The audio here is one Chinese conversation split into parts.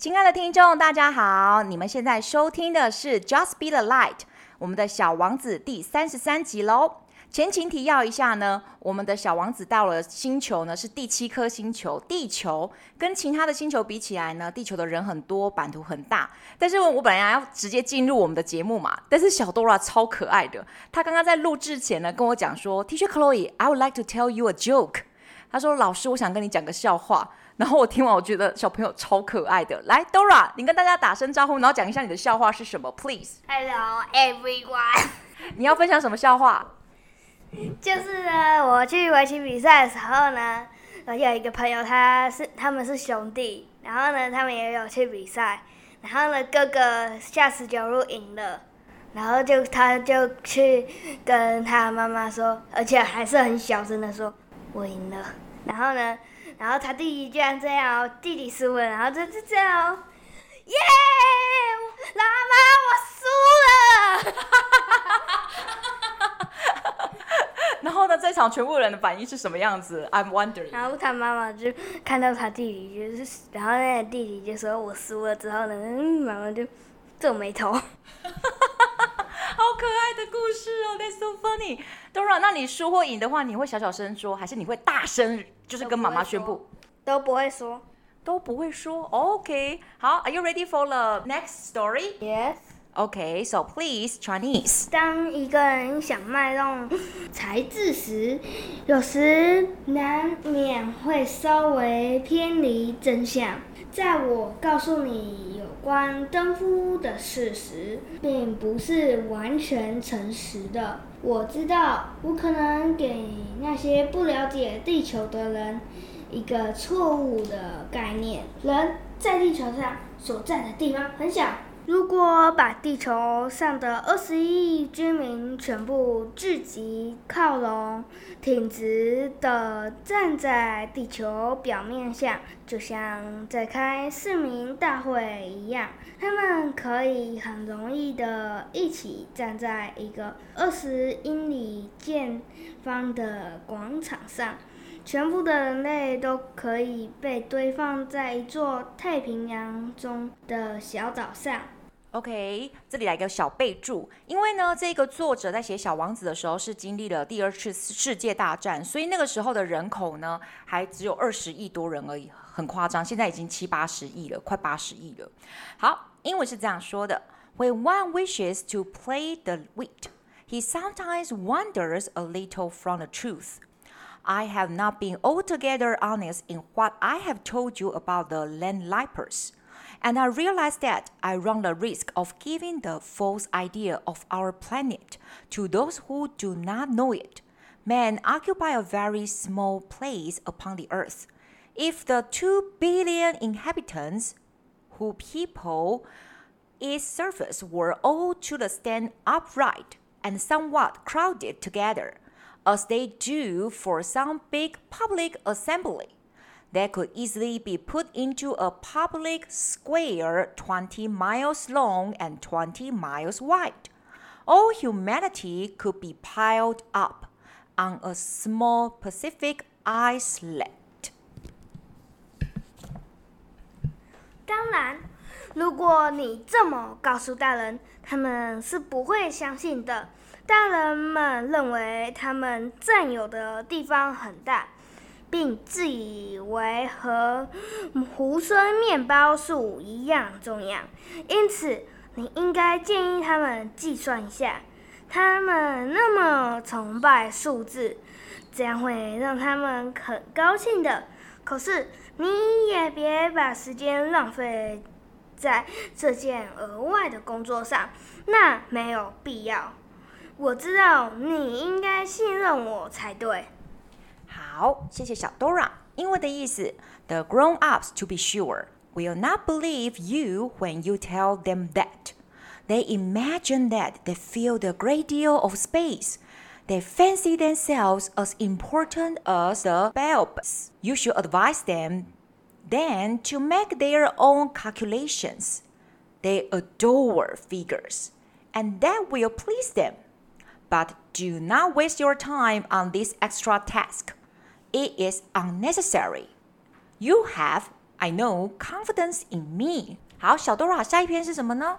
亲爱的听众，大家好！你们现在收听的是《Just Be the Light》，我们的小王子第三十三集喽。前情提要一下呢，我们的小王子到了星球呢是第七颗星球地球，跟其他的星球比起来呢，地球的人很多，版图很大。但是我本来要直接进入我们的节目嘛，但是小 Dora 超可爱的，她刚刚在录制前呢跟我讲说，Teacher Chloe，I would like to tell you a joke。她说，老师，我想跟你讲个笑话。然后我听完，我觉得小朋友超可爱的。来，Dora，你跟大家打声招呼，然后讲一下你的笑话是什么，please。Hello everyone。你要分享什么笑话？就是呢，我去围棋比赛的时候呢，我有一个朋友，他是他们是兄弟，然后呢，他们也有去比赛，然后呢，哥哥下十九路赢了，然后就他就去跟他妈妈说，而且还是很小声的说，我赢了，然后呢。然后他弟弟居然这样哦，弟弟输了，然后就就这样哦，耶！老妈，我输了！然后呢，在场全部人的反应是什么样子？I'm wondering。然后他妈妈就看到他弟弟，就是，然后那个弟弟就说我输了之后呢，嗯，妈妈就皱眉头。好可爱的故事哦，That's so funny。Dora，那你输或赢的话，你会小小声说，还是你会大声？就是跟妈妈宣布，都不会说，都不会说。OK，好，Are you ready for the next story? Yes. Okay, so please Chinese. 当一个人想卖弄才智时，有时难免会稍微偏离真相。在我告诉你有关登夫的事实，并不是完全诚实的。我知道，我可能给那些不了解地球的人一个错误的概念。人在地球上所站的地方很小。如果把地球上的二十亿居民全部聚集靠拢，挺直的站在地球表面上，就像在开市民大会一样，他们可以很容易的一起站在一个二十英里见方的广场上。全部的人类都可以被堆放在一座太平洋中的小岛上。OK，这里来个小备注，因为呢，这个作者在写《小王子》的时候是经历了第二次世界大战，所以那个时候的人口呢还只有二十亿多人而已，很夸张。现在已经七八十亿了，快八十亿了。好，英文是这样说的：When one wishes to play the wit, he sometimes wanders a little from the truth. I have not been altogether honest in what I have told you about the landlipers. And I realize that I run the risk of giving the false idea of our planet to those who do not know it. Men occupy a very small place upon the earth. If the two billion inhabitants who people its surface were all to stand upright and somewhat crowded together, as they do for some big public assembly, that could easily be put into a public square 20 miles long and 20 miles wide. All humanity could be piled up on a small Pacific islet. 当然，如果你这么告诉大人，他们是不会相信的。 大人们认为他们占有的地方很大。并自以为和猢猻面包树一样重要，因此你应该建议他们计算一下，他们那么崇拜数字，这样会让他们很高兴的。可是你也别把时间浪费在这件额外的工作上，那没有必要。我知道你应该信任我才对。好，谢谢小 Dora。英文的意思：The grown-ups, to be sure, will not believe you when you tell them that. They imagine that they filled a great deal of space. They fancy themselves as important as the bulbs. You should advise them then to make their own calculations. They adore figures, and that will please them. But do not waste your time on this extra task. It is unnecessary. You have I know confidence in me。好，小 Dora，下一篇是什么呢？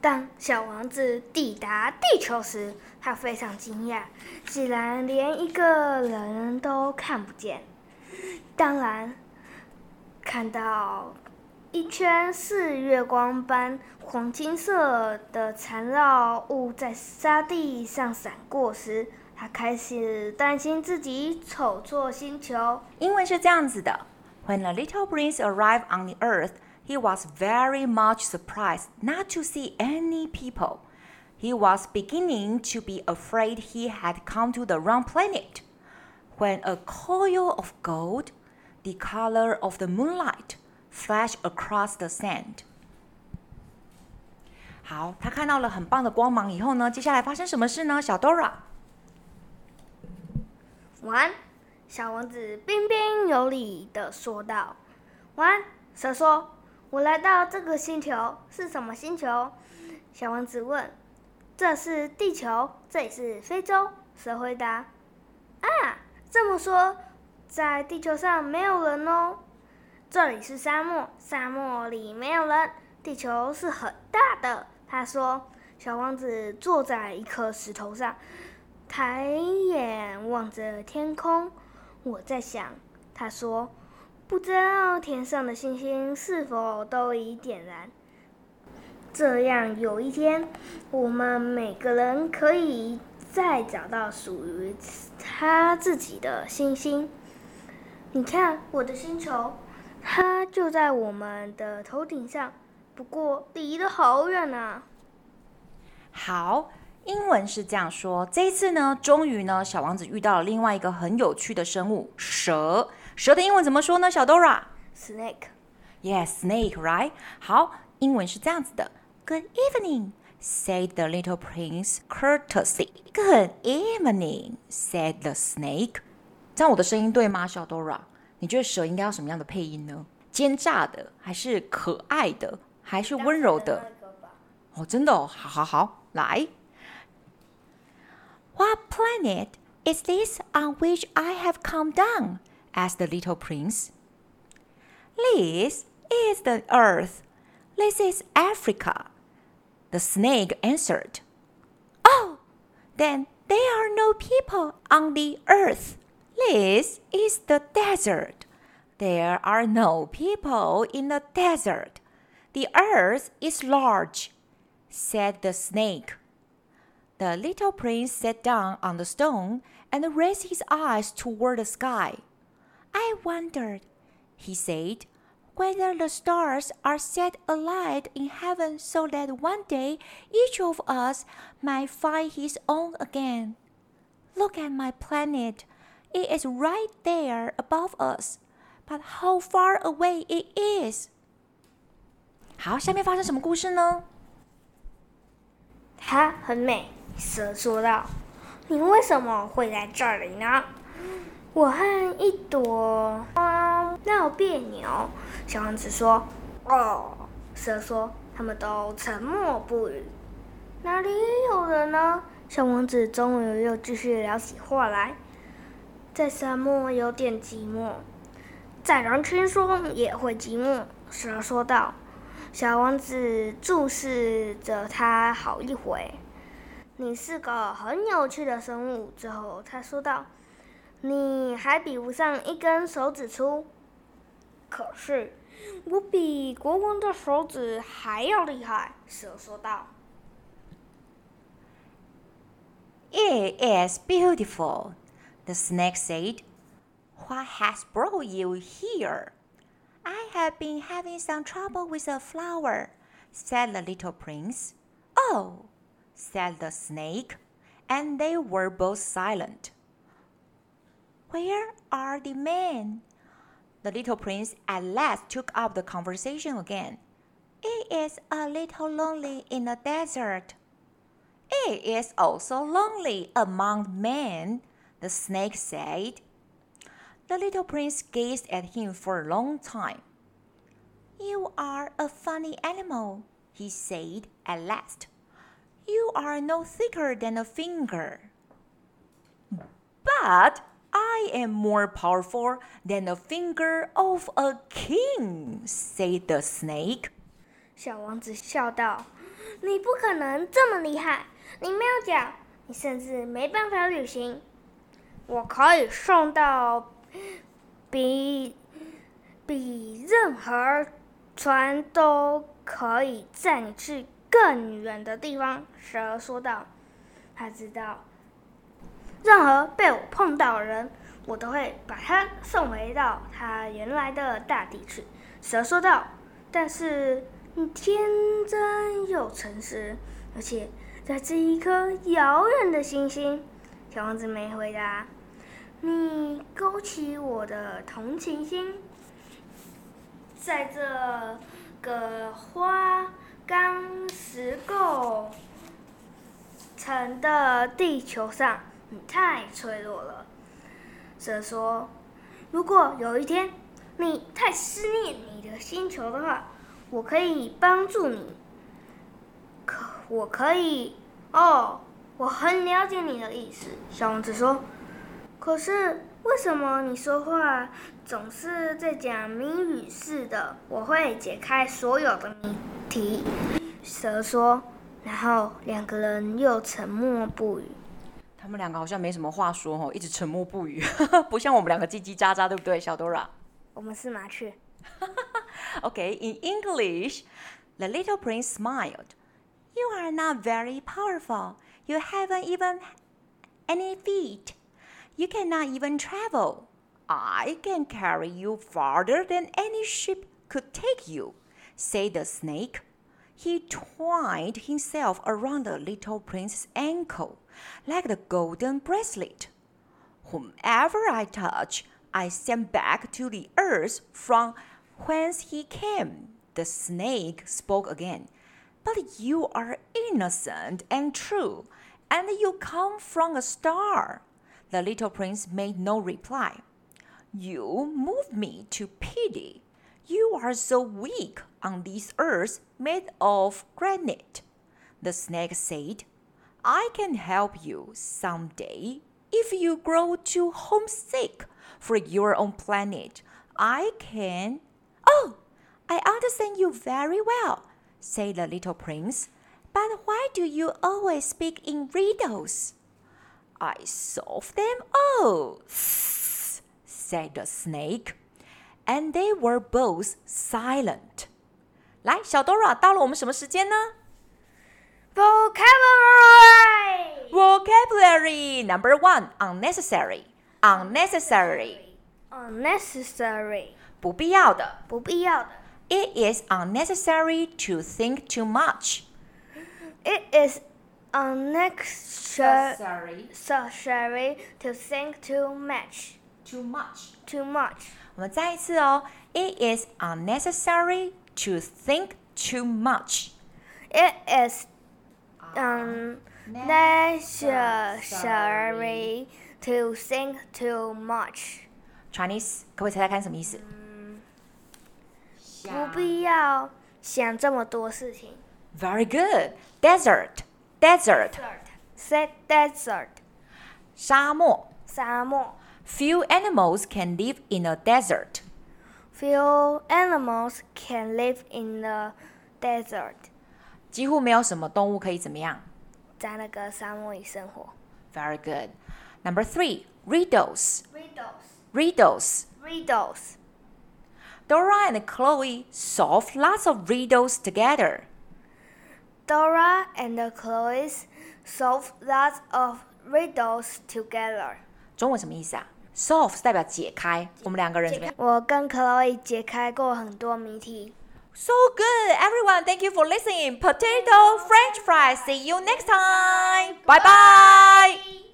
当小王子抵达地球时，他非常惊讶，竟然连一个人都看不见。当然，看到 一圈似月光般黄金色的缠绕物在沙地上闪过时，他开始担心自己走错星球。英文是这样子的：When the little prince arrived on the earth. He was very much surprised not to see any people. He was beginning to be afraid he had come to the wrong planet. When a coil of gold, the color of the moonlight, Flash across the sand. 好，他看到了很棒的光芒以后呢，接下来发生什么事呢？小 Dora。晚安，小王子彬彬有礼地说道。晚安，蛇说。我来到这个星球是什么星球？小王子问。这是地球，这里是非洲。蛇回答。啊，这么说，在地球上没有人哦。这里是沙漠，沙漠里没有人。地球是很大的。他说。小王子坐在一颗石头上，抬眼望着天空。我在想，他说。不知道天上的星星是否都已点燃？这样有一天，我们每个人可以再找到属于他自己的星星。你看，我的星球，它就在我们的头顶上，不过离得好远啊。好，英文是这样说。这一次呢，终于呢，小王子遇到了另外一个很有趣的生物——蛇。蛇的英文怎么说呢？小 Dora？Snake。Yes, snake, right? 好，英文是这样子的。Good evening, said the little prince courteously. Good evening, said the snake. 这样我的声音对吗，小 Dora？你觉得蛇应该要什么样的配音呢？奸诈的，还是可爱的，还是温柔的？哦，真的哦，好好好，来。What planet is this on which I have come down? asked the little prince. This is the earth. This is Africa. The snake answered. Oh, then there are no people on the earth. This is the desert. There are no people in the desert. The earth is large, said the snake. The little prince sat down on the stone and raised his eyes toward the sky. I wondered, he said, whether the stars are set alight in heaven so that one day each of us might find his own again. Look at my planet. It is right there above us, but how far away it is. 好，下面发生什么故事呢？它很美，蛇说道。你为什么会在这里呢？我和一朵花闹别扭，小王子说：“哦。”蛇说：“他们都沉默不语。”哪里有人呢？小王子终于又继续聊起话来。在沙漠有点寂寞，在人群中也会寂寞。蛇说道。小王子注视着他好一会。你是个很有趣的生物。之后他说道。你还比不上一根手指粗，可是我比国王的手指还要厉害。蛇说道。It is beautiful, the snake said. What has brought you here? I have been having some trouble with a flower, said the little prince. Oh, said the snake, and they were both silent. Where are the men? The little prince at last took up the conversation again. It is a little lonely in the desert. It is also lonely among men, the snake said. The little prince gazed at him for a long time. You are a funny animal, he said at last. You are no thicker than a finger. But I am more powerful than the finger of a king, said the snake. 小王子笑道：“你不可能这么厉害，你没有脚，你甚至没办法旅行。 我可以送到比比任何船都可以载你去更远的地方。”蛇说道：“他知道。”任何被我碰到的人，我都会把他送回到他原来的大地去。蛇说道：“但是你天真又诚实，而且在这一颗遥远的星星。”小王子没回答。你勾起我的同情心，在这个花岗石构成的地球上。你太脆弱了，蛇说：“如果有一天你太思念你的星球的话，我可以帮助你。可我可以哦，我很了解你的意思。”小王子说：“可是为什么你说话总是在讲谜语似的？我会解开所有的谜题。”蛇说，然后两个人又沉默不语。他们两个好像没什么话说哦，一直沉默不语，不像我们两个叽叽喳喳，对不对，小 Dora？我们是麻雀。Okay, in English, the little prince smiled. You are not very powerful. You haven't even any feet. You cannot even travel. I can carry you farther than any ship could take you, said the snake. He twined himself around the little prince's ankle like the golden bracelet. Whomever I touch, I send back to the earth from whence he came. The snake spoke again. But you are innocent and true, and you come from a star. The little prince made no reply. You move me to pity. You are so weak on this earth made of granite. The snake said, I can help you someday if you grow too homesick for your own planet. I can. Oh, I understand you very well, said the little prince. But why do you always speak in riddles? I solve them all, said the snake. And they were both silent. 来，小 Dora，到了我们什么时间呢？Vocabulary. Vocabulary number one, unnecessary. Unnecessary. Unnecessary. 不必要的。不必要的。It is unnecessary to think too much. It is unnecessary to think too much. Too much. Too much. 我们再一次哦。It is unnecessary to think too much. It is unnecessary to think too much. Chinese，可不可以猜猜看什么意思？不必要想这么多事情。Very good. Desert, desert. Say desert. 沙漠，沙漠。Few animals can live in a desert. Few animals can live in the desert. 几乎没有什么动物可以怎么样？在那个沙漠里生活。Very good. Number three, riddles. Riddles. Riddles. Riddles. Dora and Chloe solve lots of riddles together. Dora and Chloe solve lots of riddles together. 中文什么意思啊？Solve 是代表解开。我们两个人怎么样？我跟 Chloe 解开过很多谜题。So good, everyone. Thank you for listening. Potato French fries. See you next time. Bye bye.